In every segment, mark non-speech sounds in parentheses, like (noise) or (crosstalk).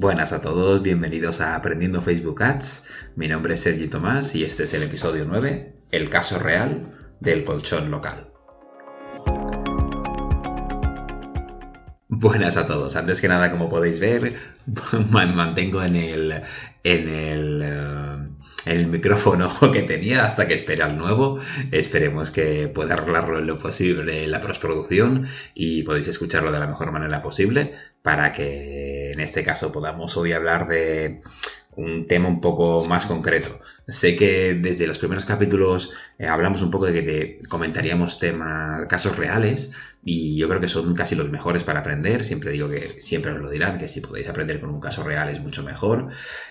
Buenas a todos, bienvenidos a Aprendiendo Facebook Ads. Mi nombre es Sergi Tomás y este es el episodio 9, el caso real del colchón local. Buenas a todos. Antes que nada, como podéis ver, (laughs) mantengo en el, en el, eh, el micrófono (laughs) que tenía hasta que espera el nuevo. Esperemos que pueda arreglarlo en lo posible la postproducción y podéis escucharlo de la mejor manera posible para que en este caso podamos hoy hablar de un tema un poco más concreto. Sé que desde los primeros capítulos eh, hablamos un poco de que te comentaríamos temas, casos reales, y yo creo que son casi los mejores para aprender. Siempre digo que siempre os lo dirán, que si podéis aprender con un caso real es mucho mejor.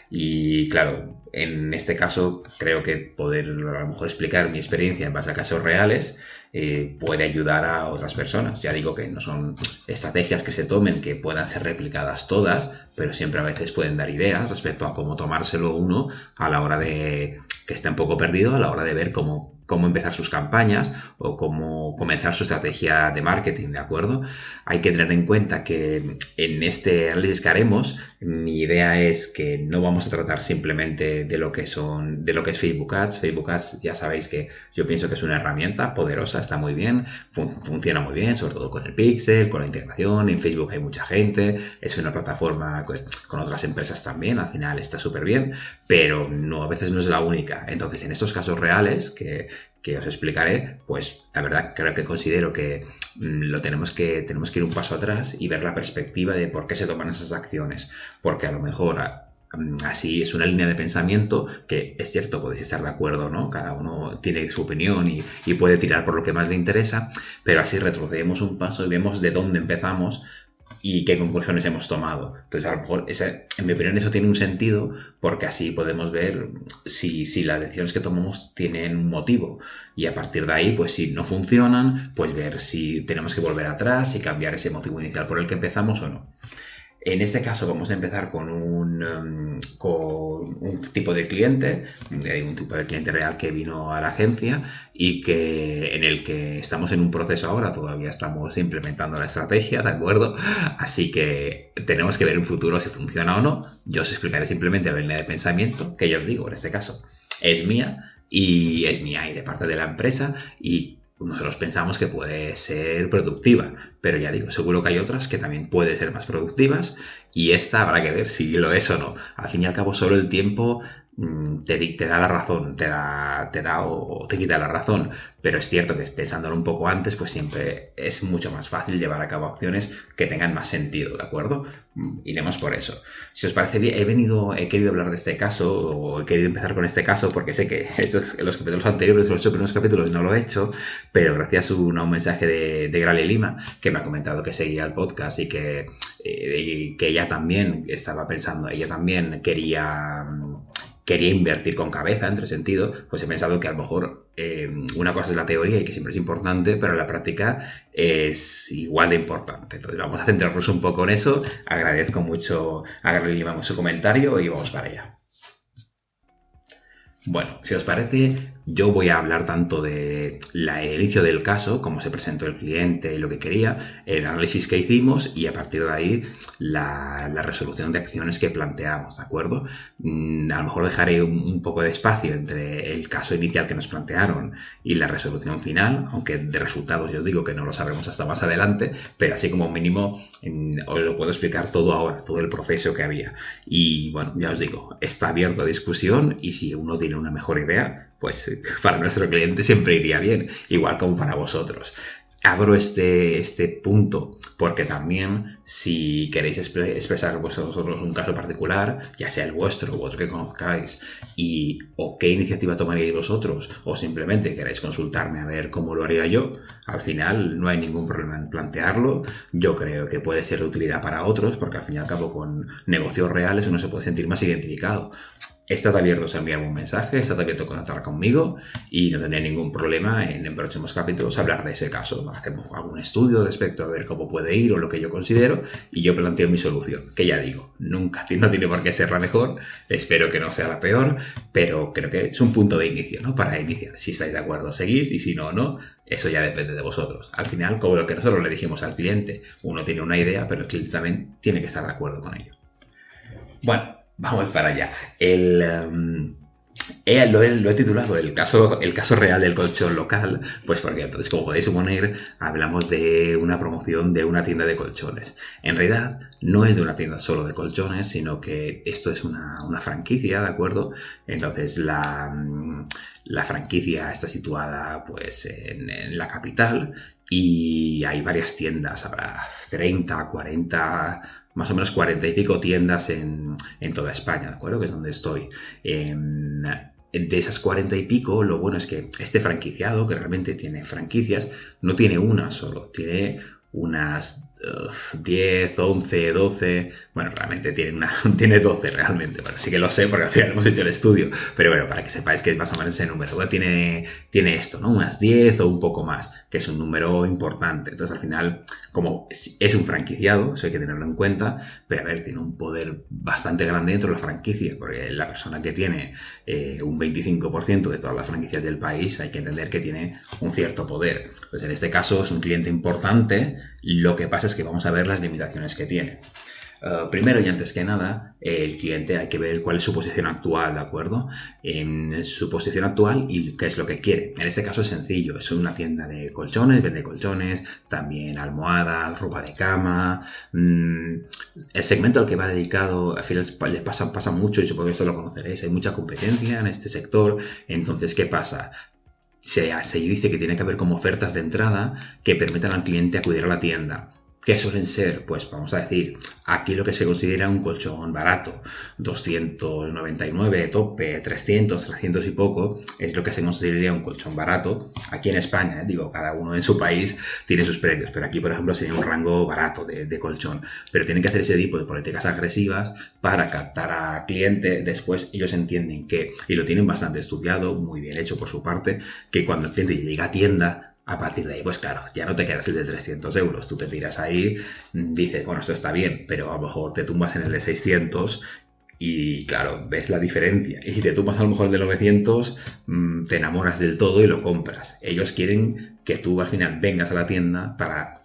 Y claro, en este caso creo que poder a lo mejor explicar mi experiencia en base a casos reales eh, puede ayudar a otras personas. Ya digo que no son estrategias que se tomen que puedan ser replicadas todas, pero siempre a veces pueden dar ideas respecto a cómo tomárselo uno a la hora de que esté un poco perdido, a la hora de ver cómo cómo empezar sus campañas o cómo comenzar su estrategia de marketing, ¿de acuerdo? Hay que tener en cuenta que en este análisis que haremos, mi idea es que no vamos a tratar simplemente de lo que son, de lo que es Facebook Ads. Facebook Ads ya sabéis que yo pienso que es una herramienta poderosa, está muy bien, funciona muy bien, sobre todo con el Pixel, con la integración, en Facebook hay mucha gente, es una plataforma pues, con otras empresas también, al final está súper bien, pero no, a veces no es la única. Entonces, en estos casos reales, que que os explicaré, pues la verdad creo que considero que mm, lo tenemos que tenemos que ir un paso atrás y ver la perspectiva de por qué se toman esas acciones, porque a lo mejor mm, así es una línea de pensamiento que es cierto, podéis estar de acuerdo, ¿no? Cada uno tiene su opinión y, y puede tirar por lo que más le interesa, pero así retrocedemos un paso y vemos de dónde empezamos y qué conclusiones hemos tomado. Entonces, a lo mejor, en mi opinión, eso tiene un sentido porque así podemos ver si, si las decisiones que tomamos tienen un motivo. Y a partir de ahí, pues si no funcionan, pues ver si tenemos que volver atrás y cambiar ese motivo inicial por el que empezamos o no. En este caso vamos a empezar con un, em, tipo de cliente, un tipo de cliente real que vino a la agencia y que en el que estamos en un proceso ahora, todavía estamos implementando la estrategia, ¿de acuerdo? Así que tenemos que ver en futuro si funciona o no. Yo os explicaré simplemente la línea de pensamiento, que yo os digo, en este caso es mía y es mía y de parte de la empresa y nosotros pensamos que puede ser productiva, pero ya digo, seguro que hay otras que también pueden ser más productivas y esta habrá que ver si lo es o no. Al fin y al cabo, solo el tiempo te, te, da la razón, te da, te da o te quita la razón, pero es cierto que pensándolo un poco antes, pues siempre es mucho más fácil llevar a cabo acciones que tengan más sentido, ¿de acuerdo? Mm, iremos por eso. Si os parece bien, he venido, he querido hablar de este caso, o he querido empezar con este caso, porque sé que (laughs) estos, los capítulos anteriores, los ocho primeros capítulos, no lo he hecho, pero gracias a un, mensaje de, de Lima, que me ha comentado que seguía el podcast y que, eh, que ella también estaba pensando, ella también quería quería invertir con cabeza, entre sentido, pues he pensado que a lo mejor eh, una cosa es la teoría y que siempre es importante, pero la práctica es igual de importante. Entonces vamos a centrarnos un poco en eso. Agradezco mucho a Gabriel vamos su comentario y vamos para allá. Bueno, si os parece, yo voy a hablar tanto de la, el inicio del caso, cómo se presentó el cliente y lo que quería, el análisis que hicimos y a partir de ahí la, resolución de acciones que planteamos, ¿de acuerdo? Mm, a lo mejor dejaré un, poco de espacio entre el caso inicial que nos plantearon y la resolución final, aunque de resultados yo os digo que no lo sabremos hasta más adelante, pero así como mínimo mm, os lo puedo explicar todo ahora, todo el proceso que había. Y bueno, ya os digo, está abierto a discusión y si uno tiene una mejor idea, pues para nuestro cliente siempre iría bien, igual como para vosotros. Abro este, este punto porque también si queréis expresar vosotros un caso particular, ya sea el vuestro u otro que conozcáis, y o qué iniciativa tomaríais vosotros, o simplemente queréis consultarme a ver cómo lo haría yo, al final no hay ningún problema en plantearlo. Yo creo que puede ser de utilidad para otros, porque al fin y al cabo con negocios reales uno se puede sentir más identificado. Estad abiertos a enviarme un mensaje, estad abiertos a contactar conmigo y no tendré ningún problema en, en próximos capítulos hablar de ese caso. Hacemos algún estudio respecto a ver cómo puede ir o lo que yo considero y yo planteo mi solución, que ya digo, nunca (laughs) no tiene por qué ser la mejor, espero que no sea la peor, pero creo que es un punto de inicio, ¿no? Para iniciar. Si estáis de acuerdo, seguís y si no, no, eso ya depende de vosotros. Al final, como lo que nosotros le dijimos al cliente, uno tiene una idea, pero el cliente también tiene que estar de acuerdo con ello. Bueno, vamos para allá. El, em, lo, he, titulado el caso, el caso real del colchón local, pues porque entonces, como podéis suponer, hablamos de una promoción de una tienda de colchones. En realidad, no es de una tienda solo de colchones, sino que esto es una, franquicia, ¿de acuerdo? Entonces, la, la franquicia está situada pues en, la capital y hay varias tiendas, habrá 30, 40, más o menos 40 y pico tiendas en, toda España, ¿de acuerdo? Que es donde estoy. Em, de esas 40 y pico, lo bueno es que este franquiciado, que realmente tiene franquicias, no tiene una solo, tiene unas 10, 11, 12. Bueno, realmente tiene, una, (laughs) tiene 12 realmente. Bueno, sí que lo sé porque al final hemos hecho el estudio. Pero bueno, para que sepáis que es más o menos ese número. tiene, tiene esto, ¿no? Unas 10 o un poco más, que es un número importante. Entonces al final, como es un franquiciado, eso hay que tenerlo en cuenta. Pero a ver, tiene un poder bastante grande dentro de la franquicia. Porque la persona que tiene eh, un 25% de todas las franquicias del país, hay que entender que tiene un cierto poder. Pues en este caso es un cliente importante. Lo que pasa es que vamos a ver las limitaciones que tiene. Eh, primero y antes que nada, el cliente hay que ver cuál es su posición actual, ¿de acuerdo? En su posición actual y qué es lo que quiere. En este caso es sencillo, es una tienda de colchones, vende colchones, también almohadas, ropa de cama. Mm, el segmento al que va dedicado, al final le pasa, pasa mucho y supongo que esto lo conoceréis, hay mucha competencia en este sector. Entonces, ¿qué pasa? Se, se dice que tiene que haber como ofertas de entrada que permitan al cliente acudir a la tienda ¿Qué suelen ser? Pues vamos a decir, aquí lo que se considera un colchón barato, 299 de tope, 300, 300 y poco, es lo que se consideraría un colchón barato. Aquí en España, ¿eh? digo, cada uno en su país tiene sus precios, pero aquí, por ejemplo, sería un rango barato de, de colchón. Pero tienen que hacer ese tipo de políticas agresivas para captar a cliente. Después ellos entienden que, y lo tienen bastante estudiado, muy bien hecho por su parte, que cuando el cliente llega a tienda, a partir de ahí, pues claro, ya no te quedas el de 300 euros. Tú te tiras ahí, dices, bueno, esto está bien, pero a lo mejor te tumbas en el de 600 y claro, ves la diferencia. Y si te tumbas a lo mejor el de 900, mm, te enamoras del todo y lo compras. Ellos quieren que tú al final vengas a la tienda para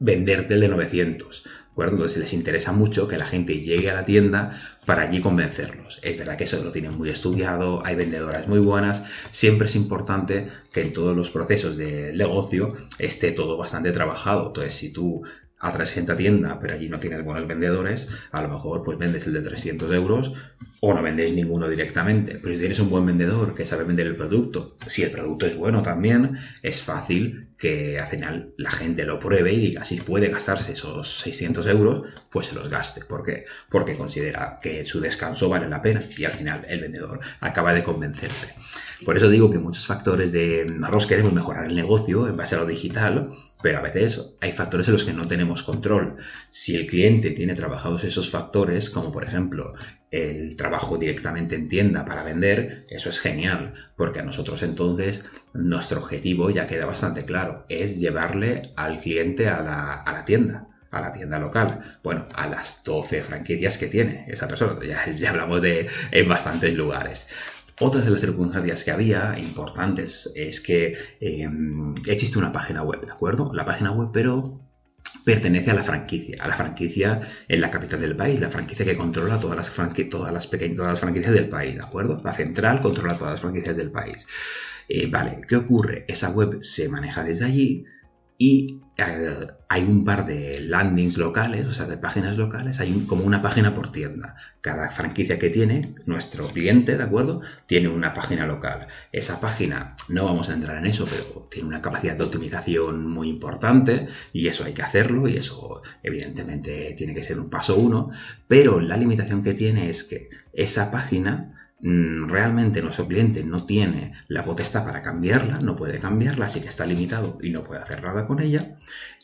venderte el de 900. Entonces les interesa mucho que la gente llegue a la tienda para allí convencerlos. Es verdad que eso lo tienen muy estudiado, hay vendedoras muy buenas, siempre es importante que en todos los procesos de negocio esté todo bastante trabajado. Entonces si tú a tienda, pero allí no tienes buenos vendedores, a lo mejor pues vendes el de 300 euros o no vendéis ninguno directamente. Pero si tienes un buen vendedor que sabe vender el producto, si el producto es bueno también, es fácil que al final la gente lo pruebe y diga si puede gastarse esos 600 euros, pues se los gaste. ¿Por qué? Porque considera que su descanso vale la pena y al final el vendedor acaba de convencerte. Por eso digo que muchos factores de nosotros queremos mejorar el negocio en base a lo digital, pero a veces hay factores en los que no tenemos control. Si el cliente tiene trabajados esos factores, como por ejemplo el trabajo directamente en tienda para vender, eso es genial, porque a nosotros entonces nuestro objetivo ya queda bastante claro, es llevarle al cliente a la, tienda a la tienda local, bueno, a las 12 franquicias que tiene esa persona, ya, ya hablamos de en bastantes lugares. Otras de las circunstancias que había importantes es que em, existe una página web, ¿de acuerdo? La página web, pero pertenece a la franquicia, a la franquicia en la capital del país, la franquicia que controla todas las, todas las, todas las franquicias del país, ¿de acuerdo? La central controla todas las franquicias del país. Eh, vale, ¿qué ocurre? Esa web se maneja desde allí y hay un par de landings locales, o sea, de páginas locales, hay como una página por tienda. Cada franquicia que tiene, nuestro cliente, ¿de acuerdo? Tiene una página local. Esa página, no vamos a entrar en eso, pero tiene una capacidad de optimización muy importante y eso hay que hacerlo y eso evidentemente tiene que ser un paso uno, pero la limitación que tiene es que esa página realmente nuestro cliente no tiene la potestad para cambiarla, no puede cambiarla, así que está limitado y no puede hacer nada con ella.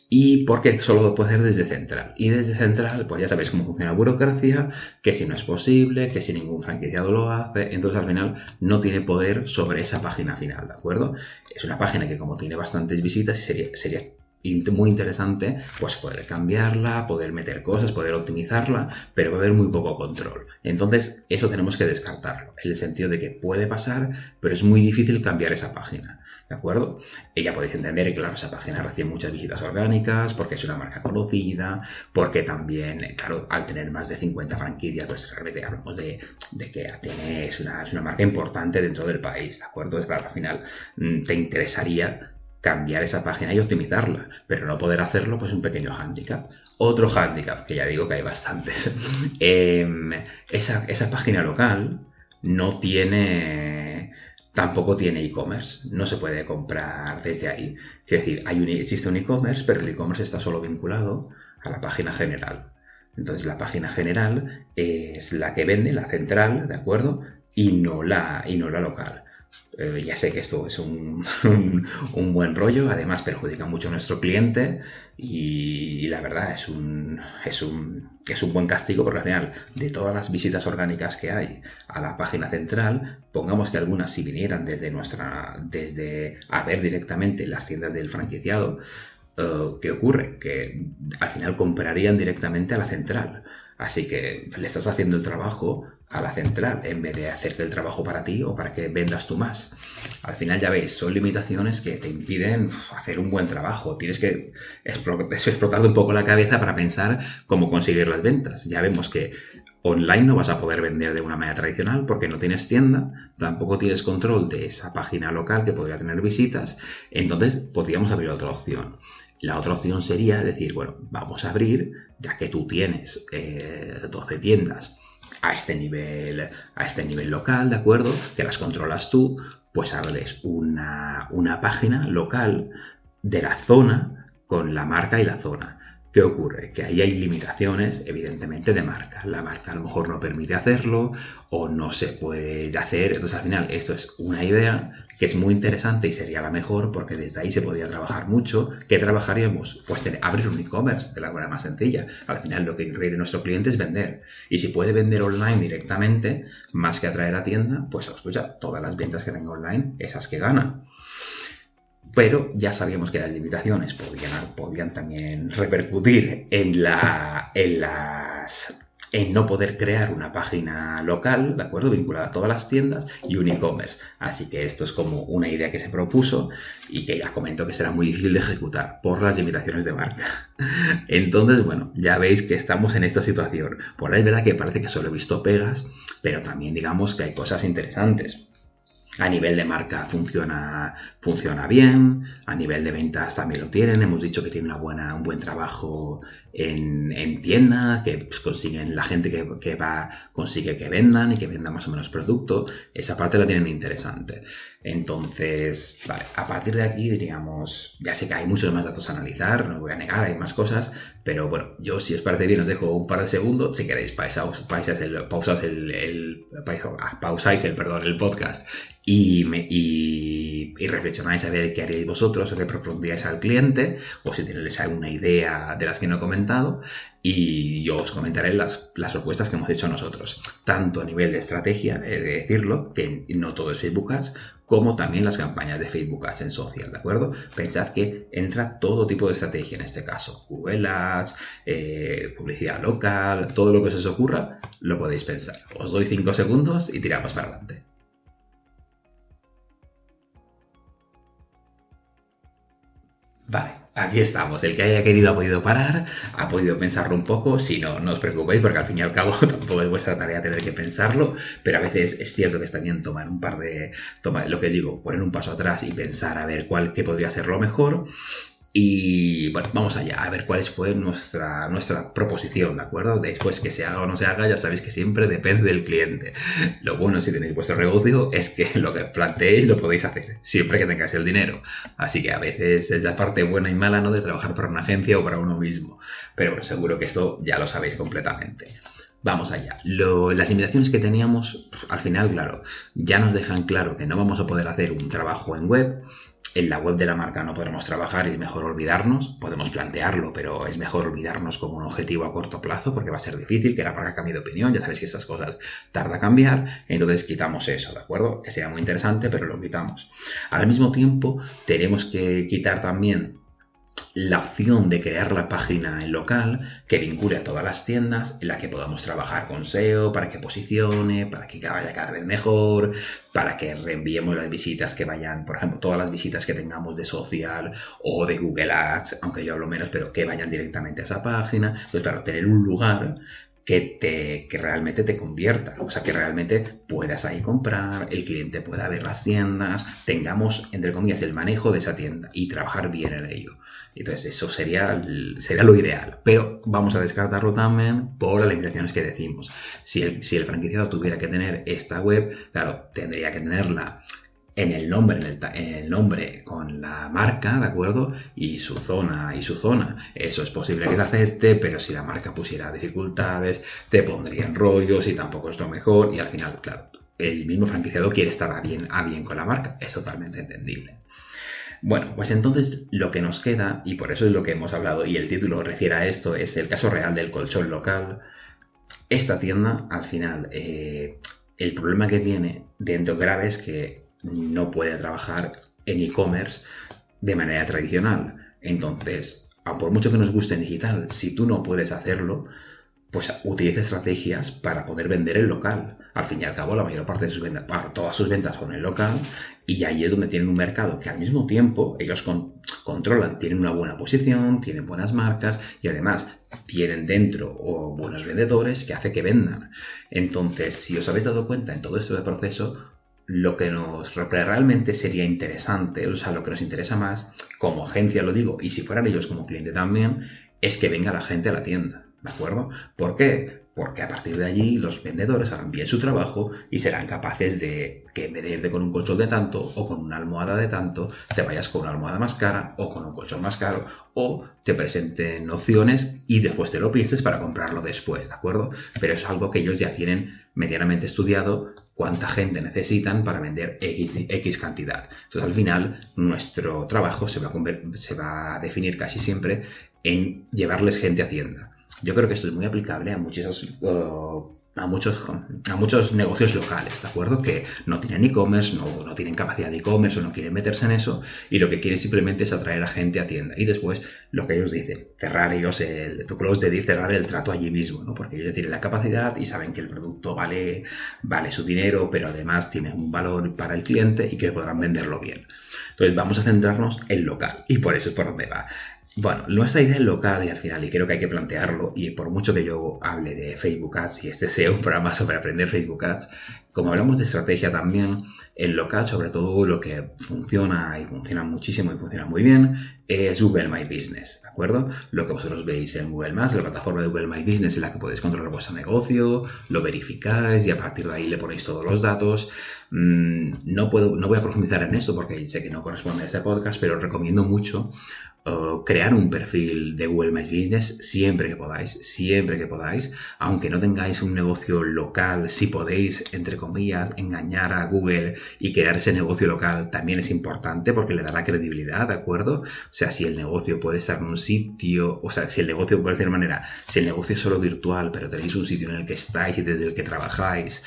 Y porque solo lo puede hacer desde central. Y desde central, pues ya sabéis cómo funciona la burocracia, que si no es posible, que si ningún franquiciado lo hace, entonces al final no tiene poder sobre esa página final, ¿de acuerdo? Es una página que como tiene bastantes visitas sería, sería muy interesante, pues poder cambiarla, poder meter cosas, poder optimizarla, pero va a haber muy poco control. Entonces, eso tenemos que descartarlo, en el sentido de que puede pasar, pero es muy difícil cambiar esa página. ¿De acuerdo? Y ya podéis entender que, claro, esa página recibe muchas visitas orgánicas, porque es una marca conocida, porque también, claro, al tener más de 50 franquicias, pues realmente hablamos de, que ATN es una, es una marca importante dentro del país, ¿de acuerdo? Es claro, al final mm, te interesaría cambiar esa página y optimizarla, pero no poder hacerlo, pues un pequeño hándicap. Otro hándicap, que ya digo que hay bastantes. (laughs) Em, esa, esa página local no tiene tampoco tiene e-commerce, no se puede comprar desde ahí. Es decir, hay un, existe un e-commerce, pero el e-commerce está solo vinculado a la página general. Entonces la página general es la que vende, la central, ¿de acuerdo? Y no la, y no la local. Eh, ya sé que esto es (laughs) un, buen rollo, además perjudica mucho a nuestro cliente y, la verdad es un, es, un, es un buen castigo porque al final de todas las visitas orgánicas que hay a la página central, pongamos que algunas si vinieran desde nuestra, desde a ver directamente las tiendas del franquiciado, eh, ¿qué ocurre? Que al final comprarían directamente a la central. Así que le estás haciendo el trabajo a la central en vez de hacerte el trabajo para ti o para que vendas tú más. Al final ya veis, son limitaciones que te impiden hacer un buen trabajo. Tienes que explotar un poco la cabeza para pensar cómo conseguir las ventas. Ya vemos que online no vas a poder vender de una manera tradicional porque no tienes tienda, tampoco tienes control de esa página local que podría tener visitas. Entonces podríamos abrir otra opción. La otra opción sería decir, bueno, vamos a abrir, ya que tú tienes 12 eh, tiendas a este nivel, a este nivel local, ¿de acuerdo? Que las controlas tú, pues hables una, una página local de la zona con la marca y la zona. ¿Qué ocurre? Que ahí hay limitaciones, evidentemente, de marca. La marca a lo mejor no permite hacerlo o no se puede hacer. Entonces, al final, esto es una idea que es muy interesante y sería la mejor porque desde ahí se podría trabajar mucho. ¿Qué trabajaríamos? Pues abrir un e-commerce de la manera más sencilla. Al final, lo que quiere nuestro cliente es vender. Y si puede vender online directamente, más que atraer a tienda, pues escucha, todas las ventas que tenga online, esas que gana. Pero ya sabíamos que las limitaciones podían, también repercutir en, la, en las en no poder crear una página local, ¿de acuerdo? Vinculada a todas las tiendas y un e-commerce. Así que esto es como una idea que se propuso y que ya comento que será muy difícil de ejecutar por las limitaciones de marca. (laughs) Entonces, bueno, ya veis que estamos en esta situación. Por ahí es verdad que parece que solo he visto pegas, pero también digamos que hay cosas interesantes. A nivel de marca funciona, funciona bien, a nivel de ventas también lo tienen, hemos dicho que tiene una buena, un buen trabajo en, en tienda, que pues, consiguen, la gente que, va consigue que vendan y que vendan más o menos producto, esa parte la tienen interesante. Entonces, a partir de aquí diríamos, ya sé que hay muchos más datos a analizar, no voy a negar, hay más cosas, pero bueno, yo si os parece bien os dejo un par de segundos, si queréis pausáis el, pausáis el, el, pausáis el, perdón, el podcast y, y, reflexionáis a ver qué haríais vosotros o qué propondríais al cliente o si tenéis alguna idea de las que no he y yo os comentaré las, las propuestas que hemos hecho nosotros, tanto a nivel de estrategia, he de decirlo, que no todo es Facebook Ads, como también las campañas de Facebook Ads en social, ¿de acuerdo? Pensad que entra todo tipo de estrategia en este caso, Google Ads, eh, publicidad local, todo lo que os ocurra, lo podéis pensar. Os doy 5 segundos y tiramos para adelante. Vale, aquí estamos. El que haya querido ha podido parar, ha podido pensarlo un poco. Si no, no os preocupéis porque al fin y al cabo (laughs) tampoco es vuestra tarea tener que pensarlo, pero a veces es cierto que está bien tomar un par de... Tomar, lo que digo, poner un paso atrás y pensar a ver cuál qué podría ser lo mejor y bueno, vamos allá, a ver cuál fue nuestra, nuestra proposición, ¿de acuerdo? Después que se haga o no se haga, ya sabéis que siempre depende del cliente. Lo bueno si tenéis vuestro negocio es que (laughs) lo que planteéis lo podéis hacer, siempre que tengáis el dinero. Así que a veces es la parte buena y mala, ¿no? De trabajar para una agencia o para uno mismo. Pero bueno, seguro que esto ya lo sabéis completamente. Vamos allá. las limitaciones que teníamos, al final, claro, ya nos dejan claro que no vamos a poder hacer un trabajo en web, en la web de la marca no podremos trabajar y es mejor olvidarnos, podemos plantearlo, pero es mejor olvidarnos como un objetivo a corto plazo porque va a ser difícil que la marca cambie de opinión, ya sabéis que estas cosas tarda a cambiar, entonces quitamos eso, ¿de acuerdo? Que sea muy interesante, pero lo quitamos. Al mismo tiempo, tenemos que quitar también la opción de crear la página en local que vincule a todas las tiendas en la que podamos trabajar con SEO para que posicione, para que vaya cada vez mejor, para que reenviemos las visitas que vayan, por ejemplo, todas las visitas que tengamos de social o de Google Ads, aunque yo hablo menos, pero que vayan directamente a esa página. Pues para tener un lugar que, te, que realmente te convierta, o sea, que realmente puedas ahí comprar, el cliente pueda ver las tiendas, tengamos, entre comillas, el manejo de esa tienda y trabajar bien en ello. Entonces, eso sería, sería lo ideal, pero vamos a descartarlo también por las limitaciones que decimos. Si el, si el franquiciado tuviera que tener esta web, claro, tendría que tenerla en el nombre, en el, nombre con la marca, ¿de acuerdo? Y su zona y su zona. Eso es posible que se acepte, pero si la marca pusiera dificultades, te pondrían rollos y tampoco es lo mejor. Y al final, claro, el mismo franquiciado quiere estar a bien, a bien con la marca. Es totalmente entendible. Bueno, pues entonces lo que nos queda, y por eso es lo que hemos hablado, y el título refiere a esto, es el caso real del colchón local. Esta tienda, al final, eh, el problema que tiene dentro grave es que no puede trabajar en e-commerce de manera tradicional. Entonces, por mucho que nos guste en digital, si tú no puedes hacerlo, pues utiliza estrategias para poder vender el local. Al fin y al cabo, la mayor parte de sus ventas, todas sus ventas son el local, y ahí es donde tienen un mercado que al mismo tiempo ellos controlan, tienen una buena posición, tienen buenas marcas y además tienen dentro o buenos vendedores que hace que vendan. Entonces, si os habéis dado cuenta en todo este proceso, lo que nos realmente sería interesante, o sea, lo que nos interesa más, como agencia lo digo, y si fueran ellos como cliente también, es que venga la gente a la tienda, ¿de acuerdo? ¿Por qué? Porque a partir de allí los vendedores harán bien su trabajo y serán capaces de que en vez de irte con un colchón de tanto o con una almohada de tanto, te vayas con una almohada más cara o con un colchón más caro o te presenten opciones y después te lo pienses para comprarlo después, ¿de acuerdo? Pero es algo que ellos ya tienen medianamente estudiado cuánta gente necesitan para vender X, cantidad. Entonces, al final, nuestro trabajo se va, a definir casi siempre en llevarles gente a tienda. Yo creo que esto es muy aplicable a muchos, uh, a muchos, a muchos negocios locales, ¿de acuerdo? Que no tienen e-commerce, no, no, tienen capacidad de e-commerce o no quieren meterse en eso y lo que quieren simplemente es atraer a gente a tienda. Y después, lo que ellos dicen, cerrar ellos el, tu close de cerrar el trato allí mismo, ¿no? Porque ellos tienen la capacidad y saben que el producto vale, vale su dinero, pero además tiene un valor para el cliente y que podrán venderlo bien. Entonces vamos a centrarnos en local y por eso es por donde va. Bueno, nuestra idea es local y al final, y creo que hay que plantearlo, y por mucho que yo hable de Facebook Ads y este (laughs) sea un programa sobre aprender Facebook Ads, como hablamos de estrategia también, en local, sobre todo lo que funciona y funciona muchísimo y funciona muy bien, es Google My Business, ¿de acuerdo? Lo que vosotros veis en Google Maps, la plataforma de Google My Business en la que podéis controlar vuestro negocio, lo verificáis y a partir de ahí le ponéis todos los datos. Mm, no, puedo, no voy a profundizar en esto porque sé que no corresponde a este podcast, pero recomiendo mucho crear un perfil de Google My Business siempre que podáis, siempre que podáis, aunque no tengáis un negocio local, si podéis, entre comillas, engañar a Google y crear ese negocio local también es importante porque le dará credibilidad, ¿de acuerdo? O sea, si el negocio puede estar en un sitio, o sea, si el negocio, puede de manera, si el negocio es solo virtual, pero tenéis un sitio en el que estáis y desde el que trabajáis,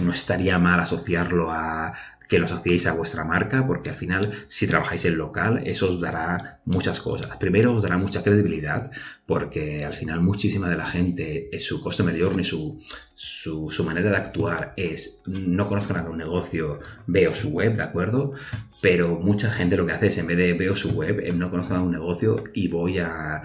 no estaría mal asociarlo a, que lo asociéis a vuestra marca, porque al final, si trabajáis en local, eso os dará muchas cosas. Primero, os dará mucha credibilidad, porque al final muchísima de la gente, su coste mayor ni su, su, manera de actuar es, no conozco nada de un negocio, veo su web, ¿de acuerdo? Pero mucha gente lo que hace es, en vez de veo su web, eh, no conozco nada de un negocio y voy a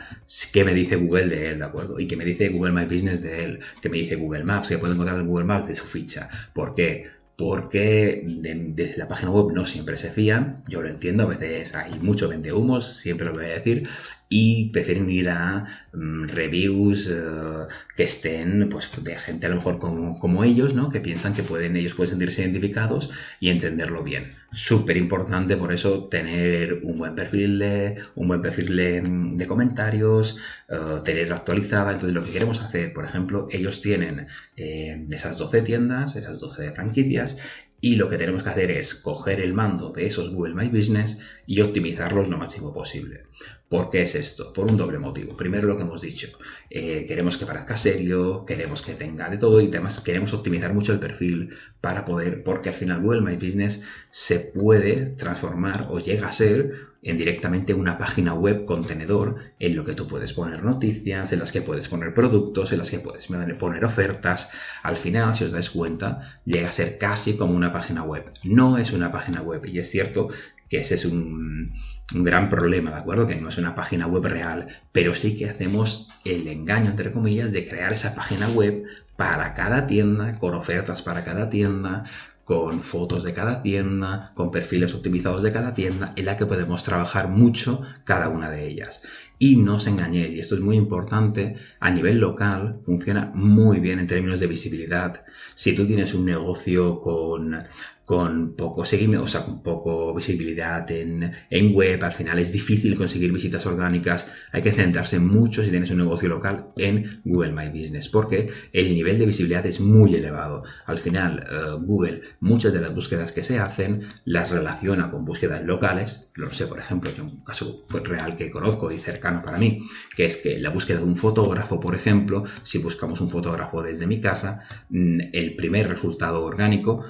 qué me dice Google de él, ¿de acuerdo? Y qué me dice Google My Business de él, qué me dice Google Maps, que puedo encontrar en Google Maps de su ficha. ¿Por qué? Porque desde la página web no siempre se fían, yo lo entiendo, a veces hay mucho humos, siempre lo voy a decir, y prefieren ir a mm, reviews eh, que estén pues de gente a lo mejor como, como, ellos, ¿no? Que piensan que pueden, ellos pueden sentirse identificados y entenderlo bien. Súper importante por eso tener un buen perfil de, un buen perfil de, comentarios, uh, tenerlo actualizada. Entonces lo que queremos hacer, por ejemplo, ellos tienen eh, esas 12 tiendas, esas 12 franquicias, y lo que tenemos que hacer es coger el mando de esos Google My Business y optimizarlos lo máximo posible. ¿Por qué es esto? Por un doble motivo. Primero lo que hemos dicho, eh, queremos que parezca serio, queremos que tenga de todo y además queremos optimizar mucho el perfil para poder, porque al final Google My Business se puede transformar o llega a ser en directamente una página web contenedor en lo que tú puedes poner noticias, en las que puedes poner productos, en las que puedes poner ofertas. Al final, si os dais cuenta, llega a ser casi como una página web. No es una página web y es cierto que ese es un, un, gran problema, ¿de acuerdo? Que no es una página web real, pero sí que hacemos el engaño, entre comillas, de crear esa página web para cada tienda, con ofertas para cada tienda, con fotos de cada tienda, con perfiles optimizados de cada tienda, en la que podemos trabajar mucho cada una de ellas. Y no os engañéis, y esto es muy importante, a nivel local funciona muy bien en términos de visibilidad. Si tú tienes un negocio con con poco seguimiento, o sea, con poco visibilidad en, web, al final es difícil conseguir visitas orgánicas, hay que centrarse mucho si tienes un negocio local en Google My Business, porque el nivel de visibilidad es muy elevado. Al final, eh, Google, muchas de las búsquedas que se hacen las relaciona con búsquedas locales, lo sé, por ejemplo, que un caso real que conozco y cercano para mí, que es que la búsqueda de un fotógrafo, por ejemplo, si buscamos un fotógrafo desde mi casa, mm, el primer resultado orgánico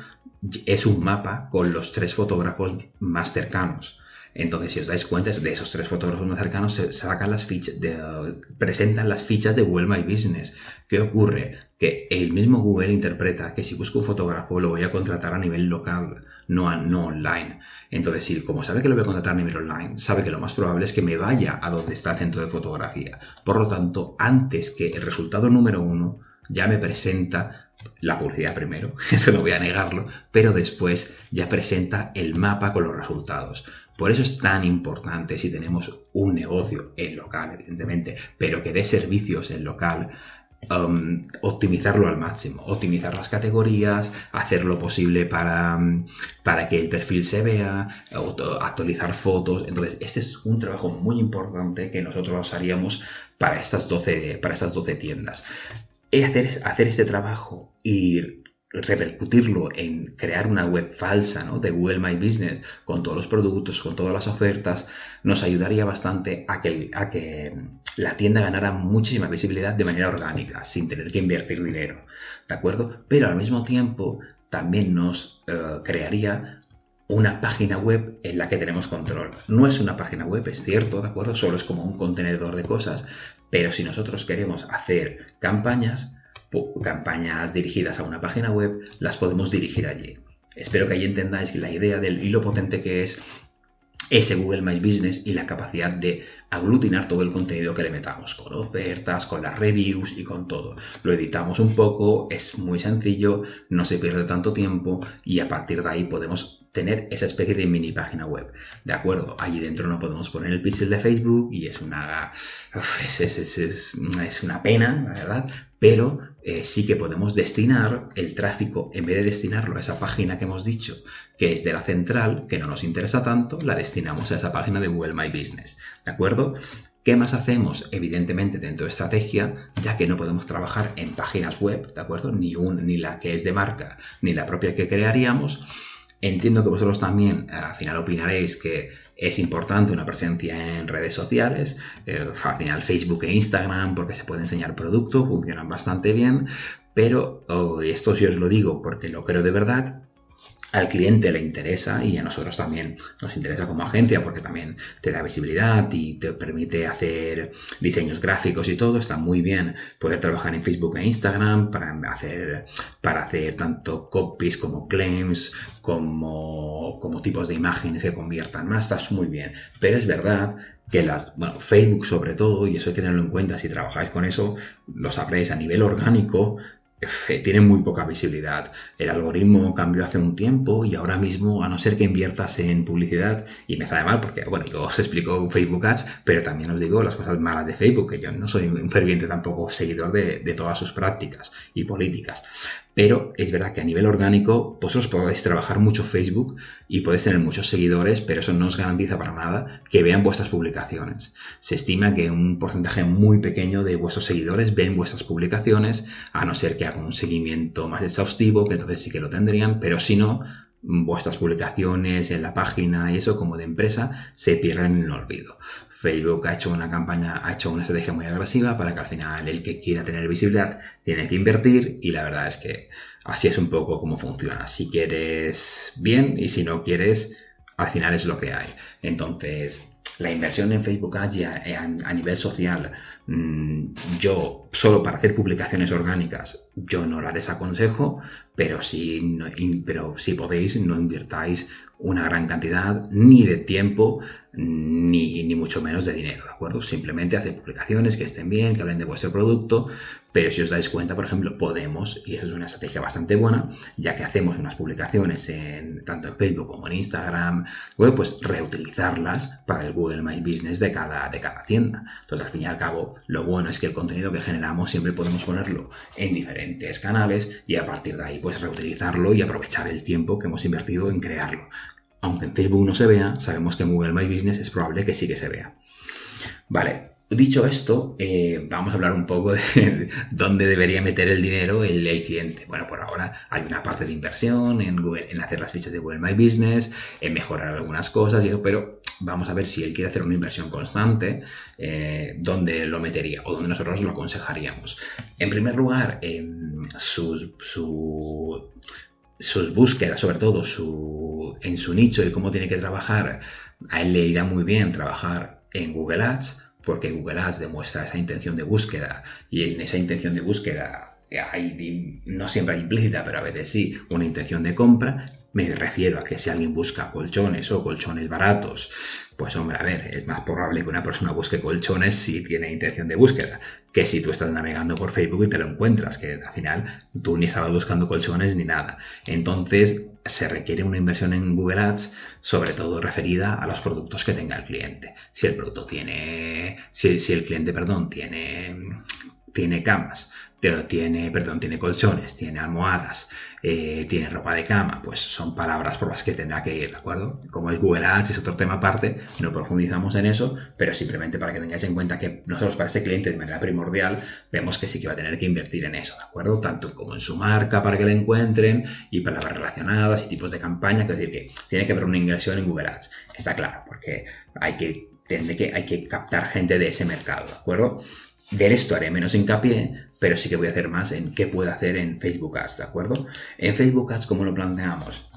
es un mapa con los tres fotógrafos más cercanos. Entonces, si os dais cuenta, de esos tres fotógrafos más cercanos se sacan las fichas, presentan las fichas de Google My Business. ¿Qué ocurre? Que el mismo Google interpreta que si busco un fotógrafo lo voy a contratar a nivel local, no, no online. Entonces, si como sabe que lo voy a contratar a nivel online, sabe que lo más probable es que me vaya a donde está el centro de fotografía. Por lo tanto, antes que el resultado número uno, ya me presenta la publicidad primero, (laughs) eso no voy a negarlo, pero después ya presenta el mapa con los resultados. Por eso es tan importante si tenemos un negocio en local, evidentemente, pero que dé servicios en local, um, optimizarlo al máximo, optimizar las categorías, hacer lo posible para, um, para que el perfil se vea, actualizar fotos. Entonces, ese es un trabajo muy importante que nosotros haríamos para estas 12, para estas 12 tiendas hacer, hacer este trabajo y repercutirlo en crear una web falsa ¿no? de Google My Business con todos los productos, con todas las ofertas, nos ayudaría bastante a que, a que la tienda ganara muchísima visibilidad de manera orgánica, sin tener que invertir dinero, ¿de acuerdo? Pero al mismo tiempo también nos eh, crearía una página web en la que tenemos control. No es una página web, es cierto, ¿de acuerdo? Solo es como un contenedor de cosas, pero si nosotros queremos hacer campañas, campañas dirigidas a una página web, las podemos dirigir allí. Espero que ahí entendáis la idea del hilo potente que es ese Google My Business y la capacidad de aglutinar todo el contenido que le metamos, con ofertas, con las reviews y con todo. Lo editamos un poco, es muy sencillo, no se pierde tanto tiempo y a partir de ahí podemos tener esa especie de mini página web. ¿De acuerdo? Allí dentro no podemos poner el pixel de Facebook y es una, es, una pena, la verdad, pero eh, sí que podemos destinar el tráfico, en vez de destinarlo a esa página que hemos dicho, que es de la central, que no nos interesa tanto, la destinamos a esa página de Google My Business. ¿De acuerdo? ¿Qué más hacemos? Evidentemente dentro de estrategia, ya que no podemos trabajar en páginas web, ¿de acuerdo? Ni, un, ni la que es de marca, ni la propia que crearíamos. Entiendo que vosotros también al final opinaréis que es importante una presencia en redes sociales, eh, al final Facebook e Instagram, porque se puede enseñar producto, funcionan bastante bien, pero oh, esto sí os lo digo porque lo creo de verdad, al cliente le interesa y a nosotros también nos interesa como agencia porque también te da visibilidad y te permite hacer diseños gráficos y todo. Está muy bien poder trabajar en Facebook e Instagram para hacer, para hacer tanto copies como claims, como, como tipos de imágenes que conviertan más. Está muy bien. Pero es verdad que las, bueno, Facebook sobre todo, y eso hay que tenerlo en cuenta, si trabajáis con eso, lo sabréis a nivel orgánico, tiene muy poca visibilidad. El algoritmo cambió hace un tiempo y ahora mismo, a no ser que inviertas en publicidad, y me sale mal porque, bueno, yo os explico Facebook Ads, pero también os digo las cosas malas de Facebook, que yo no soy un ferviente tampoco seguidor de, de todas sus prácticas y políticas. Pero es verdad que a nivel orgánico vosotros podéis trabajar mucho Facebook y podéis tener muchos seguidores, pero eso no os garantiza para nada que vean vuestras publicaciones. Se estima que un porcentaje muy pequeño de vuestros seguidores ven vuestras publicaciones, a no ser que hagan un seguimiento más exhaustivo, que entonces sí que lo tendrían, pero si no, vuestras publicaciones en la página y eso como de empresa se pierden en el olvido. Facebook ha hecho una campaña, ha hecho una estrategia muy agresiva para que al final el que quiera tener visibilidad tiene que invertir y la verdad es que así es un poco como funciona. Si quieres bien y si no quieres, al final es lo que hay. Entonces, la inversión en Facebook Ads a, nivel social, yo solo para hacer publicaciones orgánicas, yo no la desaconsejo, pero si, pero si podéis, no invirtáis una gran cantidad ni de tiempo ni, ni, mucho menos de dinero, ¿de acuerdo? Simplemente hacer publicaciones que estén bien, que hablen de vuestro producto, pero si os dais cuenta, por ejemplo, podemos, y eso es una estrategia bastante buena, ya que hacemos unas publicaciones en, tanto en Facebook como en Instagram, pues reutilizarlas para el Google My Business de cada, de cada tienda. Entonces, al fin y al cabo, lo bueno es que el contenido que generamos siempre podemos ponerlo en diferentes canales y a partir de ahí, pues reutilizarlo y aprovechar el tiempo que hemos invertido en crearlo aunque en Facebook no se vea, sabemos que en Google My Business es probable que sí que se vea. Vale, dicho esto, eh, vamos a hablar un poco de (laughs) dónde debería meter el dinero el, cliente. Bueno, por ahora hay una parte de inversión en, Google, en hacer las fichas de Google My Business, en mejorar algunas cosas y eso, pero vamos a ver si él quiere hacer una inversión constante, eh, dónde lo metería o dónde nosotros lo aconsejaríamos. En primer lugar, sus, su, sus búsquedas, sobre todo su, en su nicho y cómo tiene que trabajar, a él le irá muy bien trabajar en Google Ads, porque Google Ads demuestra esa intención de búsqueda y en esa intención de búsqueda hay, no siempre hay implícita, pero a veces sí, una intención de compra. Me refiero a que si alguien busca colchones o colchones baratos, pues hombre, a ver, es más probable que una persona busque colchones si tiene intención de búsqueda, que si tú estás navegando por Facebook y te lo encuentras, que al final tú ni estabas buscando colchones ni nada. Entonces se requiere una inversión en Google Ads, sobre todo referida a los productos que tenga el cliente. Si el producto tiene, si, si el cliente, perdón, tiene tiene camas, tiene, perdón, tiene colchones, tiene almohadas, eh, tiene ropa de cama, pues son palabras por las que tendrá que ir, ¿de acuerdo? Como es Google Ads, es otro tema aparte, no profundizamos en eso, pero simplemente para que tengáis en cuenta que nosotros para ese cliente de manera primordial vemos que sí que va a tener que invertir en eso, ¿de acuerdo? Tanto como en su marca para que la encuentren y palabras relacionadas y tipos de campaña, es decir, que tiene que haber una inversión en Google Ads, está claro, porque hay que, que, hay que captar gente de ese mercado, ¿de acuerdo? De esto haré menos hincapié, pero sí que voy a hacer más en qué puedo hacer en Facebook Ads, ¿de acuerdo? En Facebook Ads, ¿cómo lo planteamos?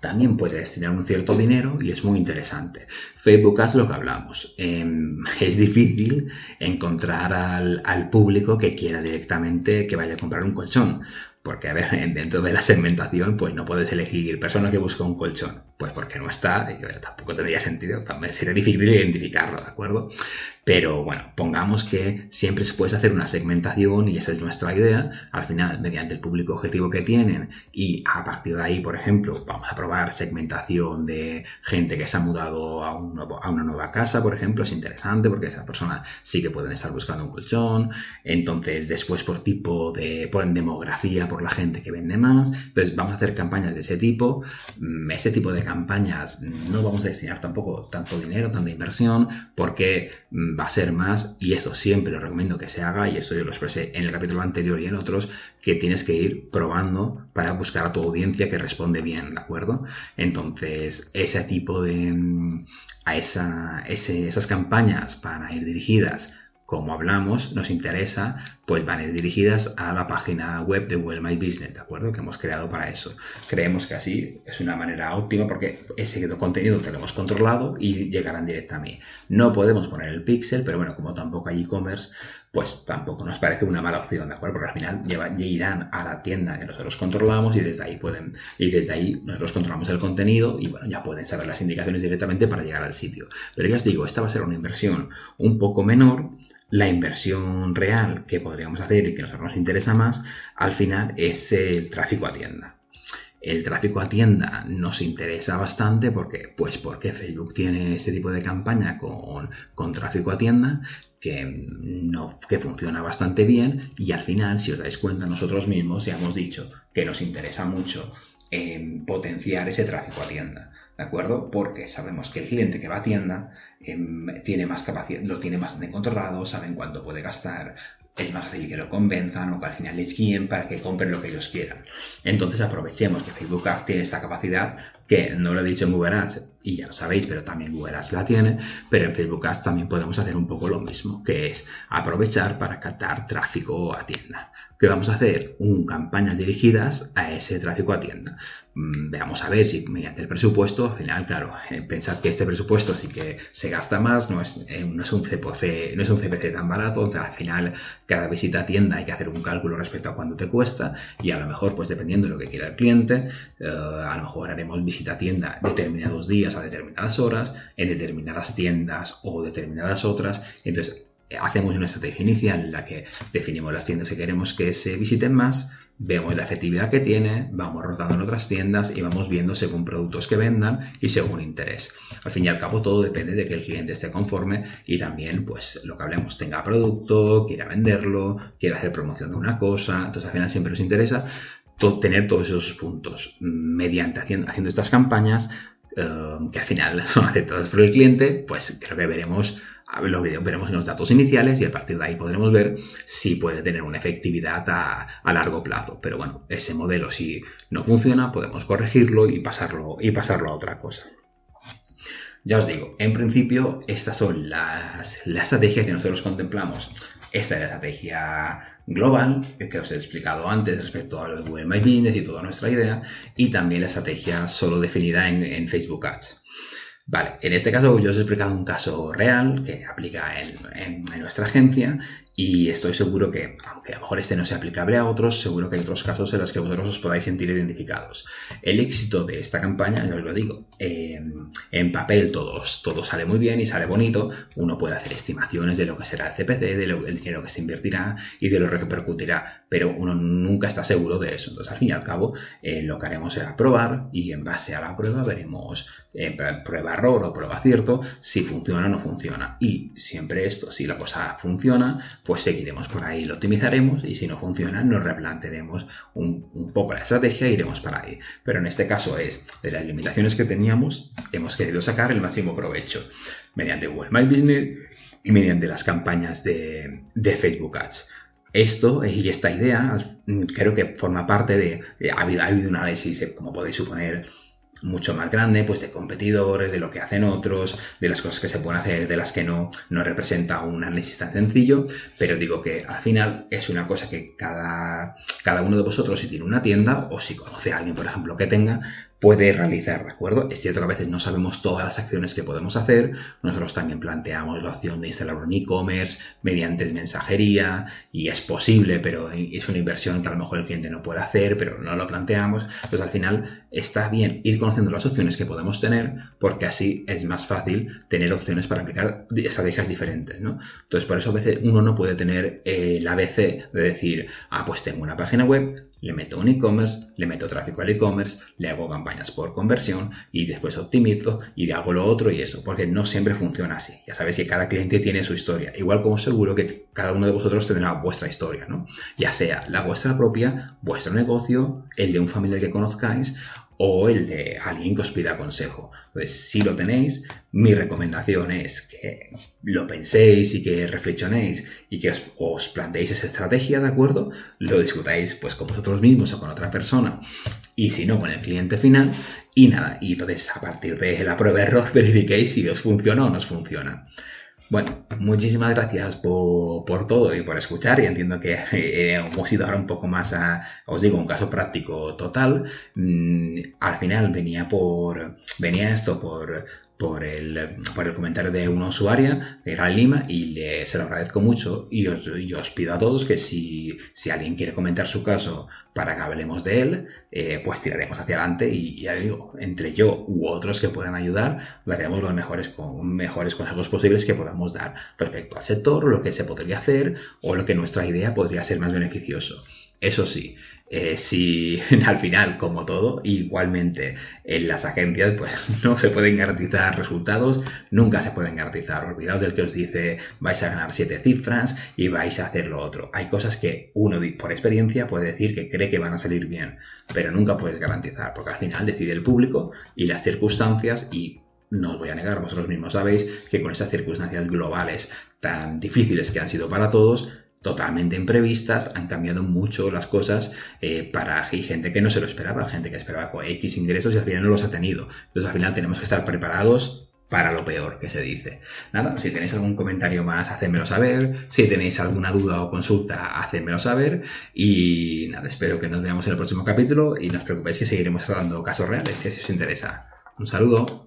También puede destinar un cierto dinero y es muy interesante. Facebook Ads lo que hablamos. Em, (laughs) es difícil encontrar al, al, público que quiera directamente que vaya a comprar un colchón. Porque, a ver, (laughs) dentro de la segmentación, pues no puedes elegir persona que busca un colchón. Pues porque no está, y tampoco tendría sentido, también sería difícil identificarlo, ¿de acuerdo? Pero bueno, pongamos que siempre se puede hacer una segmentación y esa es nuestra idea. Al final, mediante el público objetivo que tienen y a partir de ahí, por ejemplo, vamos a probar segmentación de gente que se ha mudado a, una nueva casa, por ejemplo, es interesante porque esa persona sí que pueden estar buscando un colchón. Entonces, después por tipo de, por demografía, por la gente que vende más. Entonces, vamos a hacer campañas de ese tipo. Mm, ese tipo de campañas no vamos a destinar tampoco tanto dinero, tanta inversión, porque mm, va a ser más, y eso siempre lo recomiendo que se haga, y eso yo lo expresé en el capítulo anterior y en otros, que tienes que ir probando para buscar a tu audiencia que responde bien, ¿de acuerdo? Entonces, ese tipo de... Mm, a esa, esas campañas para ir dirigidas como hablamos, nos interesa, pues van a ir dirigidas a la página web de Google My Business, ¿de acuerdo? Que hemos creado para eso. Creemos que así es una manera óptima porque ese contenido que lo hemos controlado y llegarán directo a mí. No podemos poner el pixel, pero bueno, como tampoco hay e-commerce, pues tampoco nos parece una mala opción, ¿de acuerdo? Porque al final llevan, irán a la tienda que nosotros controlamos y desde ahí pueden, y desde ahí nosotros controlamos el contenido y bueno, ya pueden saber las indicaciones directamente para llegar al sitio. Pero ya os digo, esta va a ser una inversión un poco menor la inversión real que podríamos hacer y que a nosotros nos interesa más, al final es el tráfico a tienda. El tráfico a tienda nos interesa bastante porque, pues porque Facebook tiene este tipo de campaña con, con tráfico a tienda que, no, que funciona bastante bien y al final, si os dais cuenta, nosotros mismos ya hemos dicho que nos interesa mucho en potenciar ese tráfico a tienda. ¿De acuerdo? Porque sabemos que el cliente que va a tienda em, tiene más capacidad, lo tiene bastante controlado, saben cuánto puede gastar, es más fácil que lo convenzan o que al final les guíen para que compren lo que ellos quieran. Entonces aprovechemos que Facebook Ads tiene esa capacidad que no lo he dicho en Google Ads y ya lo sabéis, pero también Google Ads la tiene, pero en Facebook Ads también podemos hacer un poco lo mismo, que es aprovechar para captar tráfico a tienda. ¿Qué vamos a hacer? Un, campañas dirigidas a ese tráfico a tienda. Mm, veamos a ver si mediante el presupuesto, al final, claro, eh, pensad que este presupuesto sí que se gasta más, no es, eh, no es, un, CPC, no es un CPC tan barato, al final cada visita a tienda hay que hacer un cálculo respecto a cuánto te cuesta y a lo mejor, pues dependiendo de lo que quiera el cliente, eh, a lo mejor haremos visita a tienda determinados días a determinadas horas, en determinadas tiendas o determinadas otras, entonces hacemos una estrategia inicial en la que definimos las tiendas que queremos que se visiten más, vemos la efectividad que tiene, vamos rotando en otras tiendas y vamos viendo según productos que vendan y según interés. Al fin y al cabo todo depende de que el cliente esté conforme y también pues lo que hablemos tenga producto, quiera venderlo, quiera hacer promoción de una cosa, entonces al final siempre nos interesa tener todos esos puntos mediante haciendo, haciendo estas campañas eh, que al final (laughs) son aceptadas por el cliente, pues creo que veremos los veremos en los datos iniciales y a partir de ahí podremos ver si puede tener una efectividad a, largo plazo. Pero bueno, ese modelo si no funciona, podemos corregirlo y pasarlo, y pasarlo a otra cosa. Ya os digo, en principio estas son las, la estrategia que nosotros contemplamos. Esta es la estrategia global que os he explicado antes respecto a lo de Google My Business y toda nuestra idea, y también la estrategia solo definida en Facebook Ads. Vale, en este caso yo os he explicado un caso real que aplica en, nuestra agencia y estoy seguro que, aunque a lo mejor este no sea aplicable a otros, seguro que hay otros casos en los que vosotros os podáis sentir identificados. El éxito de esta campaña, yo os lo digo, en papel todos, todo sale muy bien y sale bonito. Uno puede hacer estimaciones de lo que será el CPC, del dinero que se invertirá y de lo que repercutirá, pero uno nunca está seguro de eso. Entonces, al fin y al cabo, eh, lo que haremos será probar y en base a la prueba veremos eh, prueba error o prueba cierto si funciona o no funciona. Y siempre esto, si la cosa funciona, pues seguiremos por ahí, lo optimizaremos y si no funciona nos replantearemos un, poco la estrategia e iremos para ahí. Pero en este caso es de las limitaciones que teníamos, hemos querido sacar el máximo provecho mediante Google My Business y mediante las campañas de, Facebook Ads. Esto y esta idea creo que forma parte de... Ha habido, ha habido un análisis, como podéis suponer, mucho más grande, pues de competidores, de lo que hacen otros, de las cosas que se pueden hacer, de las que no, no representa un análisis tan sencillo, pero digo que al final es una cosa que cada, cada uno de vosotros, si tiene una tienda o si conoce a alguien, por ejemplo, que tenga, puede realizar, ¿de acuerdo? Es cierto que a veces no sabemos todas las acciones que podemos hacer. Nosotros también planteamos la opción de instalar un e-commerce mediante mensajería y es posible, pero es una inversión que a lo mejor el cliente no puede hacer, pero no lo planteamos. Entonces al final está bien ir conociendo las opciones que podemos tener porque así es más fácil tener opciones para aplicar estrategias diferentes, ¿no? Entonces por eso a veces uno no puede tener el ABC de decir, ah, pues tengo una página web, le meto un e-commerce, le meto tráfico al e-commerce, le hago campañas por conversión y después optimizo y hago lo otro y eso, porque no siempre funciona así. Ya sabéis que cada cliente tiene su historia, igual como seguro que cada uno de vosotros tendrá vuestra historia, ¿no? Ya sea la vuestra propia, vuestro negocio, el de un familiar que conozcáis o el de alguien que os pida consejo. Entonces, si lo tenéis, mi recomendación es que lo penséis y que reflexionéis y que os, planteéis esa estrategia, ¿de acuerdo? Lo discutáis pues con vosotros mismos o con otra persona y si no, con el cliente final y nada, y entonces a partir de la prueba de error (laughs) verifiquéis si os funciona o no os funciona. Bueno, muchísimas gracias por, todo y por escuchar. Y entiendo que (laughs) eh, hemos ido ahora un poco más a, os digo, un caso práctico total. Mm, al final venía por, venía esto por, por el, por el comentario de una usuaria de Gran Lima y le, se lo agradezco mucho y os, os pido a todos que si, si, alguien quiere comentar su caso para que hablemos de él, eh, pues tiraremos hacia adelante y ya digo, entre yo u otros que puedan ayudar, daremos los mejores, con, mejores consejos posibles que podamos dar respecto al sector, lo que se podría hacer o lo que nuestra idea podría ser más beneficioso. Eso sí, eh, si (laughs) al final, como todo, igualmente en las agencias, pues (laughs) no se pueden garantizar resultados, nunca se pueden garantizar. Olvidaos del que os dice vais a ganar siete cifras y vais a hacer lo otro. Hay cosas que uno por experiencia puede decir que cree que van a salir bien, pero nunca puedes garantizar, porque al final decide el público y las circunstancias y no os voy a negar, vosotros mismos sabéis que con esas circunstancias globales tan difíciles que han sido para todos, totalmente imprevistas, han cambiado mucho las cosas eh, para gente que no se lo esperaba, gente que esperaba X ingresos y al final no los ha tenido. Entonces al final tenemos que estar preparados para lo peor que se dice. Nada, si tenéis algún comentario más, hacedmelo saber. Si tenéis alguna duda o consulta, hacedmelo saber. Y nada, espero que nos veamos en el próximo capítulo y no os preocupéis que seguiremos tratando casos reales si os interesa. Un saludo.